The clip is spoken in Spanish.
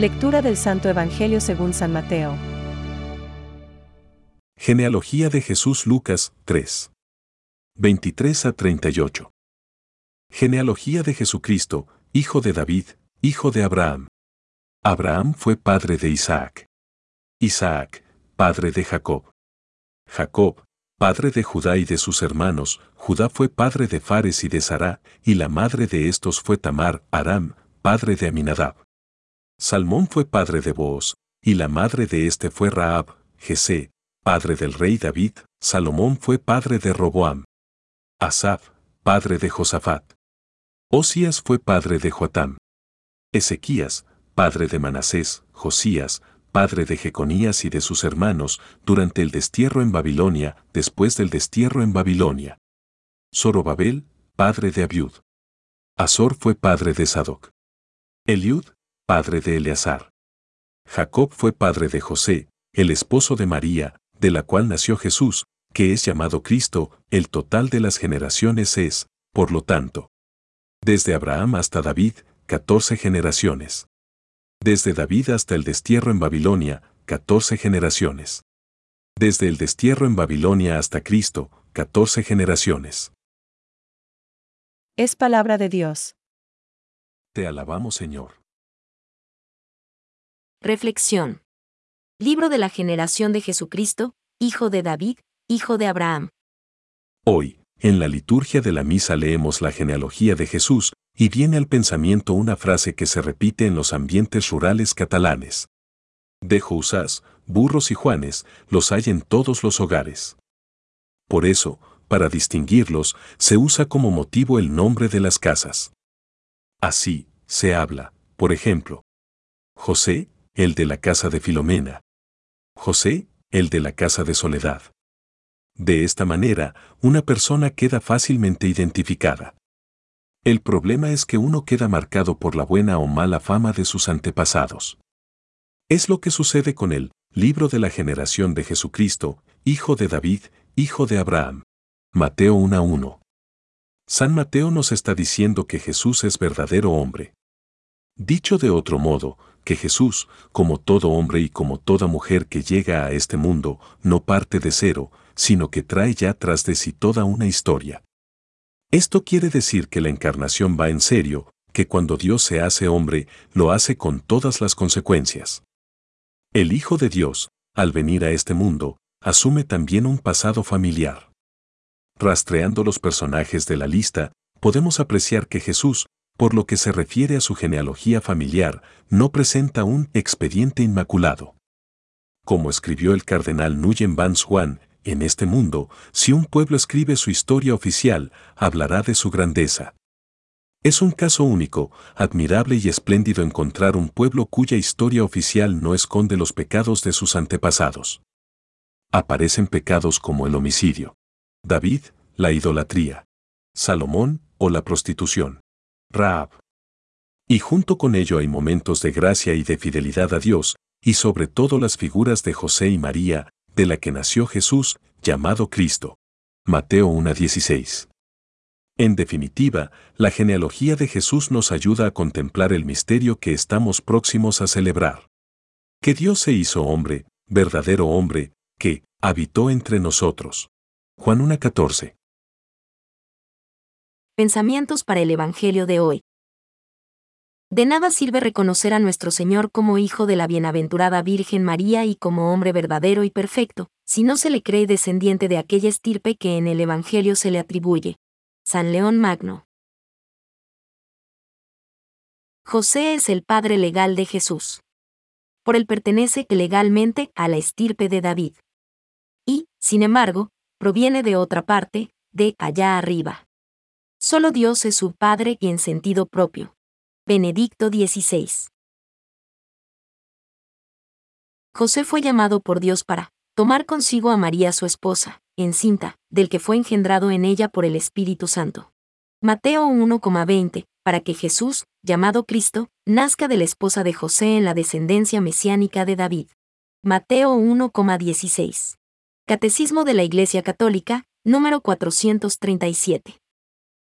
Lectura del Santo Evangelio según San Mateo. Genealogía de Jesús Lucas 3. 23 a 38. Genealogía de Jesucristo, hijo de David, hijo de Abraham. Abraham fue padre de Isaac. Isaac, padre de Jacob. Jacob, padre de Judá y de sus hermanos, Judá fue padre de Fares y de Sará, y la madre de estos fue Tamar, Aram, padre de Aminadab. Salmón fue padre de Booz, y la madre de éste fue Raab, Jesé, padre del rey David, Salomón fue padre de Roboam. Asaf, padre de Josafat. Osías fue padre de Joatam. Ezequías, padre de Manasés, Josías, padre de Jeconías y de sus hermanos, durante el destierro en Babilonia, después del destierro en Babilonia. Zorobabel, padre de Abiud. Azor fue padre de Sadoc. Eliud, padre de Eleazar. Jacob fue padre de José, el esposo de María, de la cual nació Jesús, que es llamado Cristo, el total de las generaciones es, por lo tanto, desde Abraham hasta David, catorce generaciones. Desde David hasta el destierro en Babilonia, catorce generaciones. Desde el destierro en Babilonia hasta Cristo, catorce generaciones. Es palabra de Dios. Te alabamos, Señor. Reflexión. Libro de la generación de Jesucristo, hijo de David, hijo de Abraham. Hoy, en la liturgia de la misa leemos la genealogía de Jesús, y viene al pensamiento una frase que se repite en los ambientes rurales catalanes. De Jusas, burros y juanes, los hay en todos los hogares. Por eso, para distinguirlos, se usa como motivo el nombre de las casas. Así, se habla, por ejemplo, José, el de la casa de Filomena. José, el de la casa de Soledad. De esta manera, una persona queda fácilmente identificada. El problema es que uno queda marcado por la buena o mala fama de sus antepasados. Es lo que sucede con el libro de la generación de Jesucristo, hijo de David, hijo de Abraham. Mateo 1.1. San Mateo nos está diciendo que Jesús es verdadero hombre. Dicho de otro modo, que Jesús, como todo hombre y como toda mujer que llega a este mundo, no parte de cero, sino que trae ya tras de sí toda una historia. Esto quiere decir que la encarnación va en serio, que cuando Dios se hace hombre, lo hace con todas las consecuencias. El Hijo de Dios, al venir a este mundo, asume también un pasado familiar. Rastreando los personajes de la lista, podemos apreciar que Jesús, por lo que se refiere a su genealogía familiar, no presenta un expediente inmaculado. Como escribió el cardenal Nguyen Van Swan, en este mundo, si un pueblo escribe su historia oficial, hablará de su grandeza. Es un caso único, admirable y espléndido encontrar un pueblo cuya historia oficial no esconde los pecados de sus antepasados. Aparecen pecados como el homicidio. David, la idolatría. Salomón, o la prostitución. Raab. Y junto con ello hay momentos de gracia y de fidelidad a Dios, y sobre todo las figuras de José y María, de la que nació Jesús, llamado Cristo. Mateo 1.16. En definitiva, la genealogía de Jesús nos ayuda a contemplar el misterio que estamos próximos a celebrar. Que Dios se hizo hombre, verdadero hombre, que habitó entre nosotros. Juan 1.14. Pensamientos para el Evangelio de hoy. De nada sirve reconocer a nuestro Señor como Hijo de la bienaventurada Virgen María y como hombre verdadero y perfecto, si no se le cree descendiente de aquella estirpe que en el Evangelio se le atribuye. San León Magno. José es el padre legal de Jesús. Por él pertenece legalmente a la estirpe de David. Y, sin embargo, proviene de otra parte, de allá arriba. Solo Dios es su Padre y en sentido propio. Benedicto XVI. José fue llamado por Dios para tomar consigo a María su esposa, encinta, del que fue engendrado en ella por el Espíritu Santo. Mateo 1,20, para que Jesús, llamado Cristo, nazca de la esposa de José en la descendencia mesiánica de David. Mateo 1,16. Catecismo de la Iglesia Católica, número 437.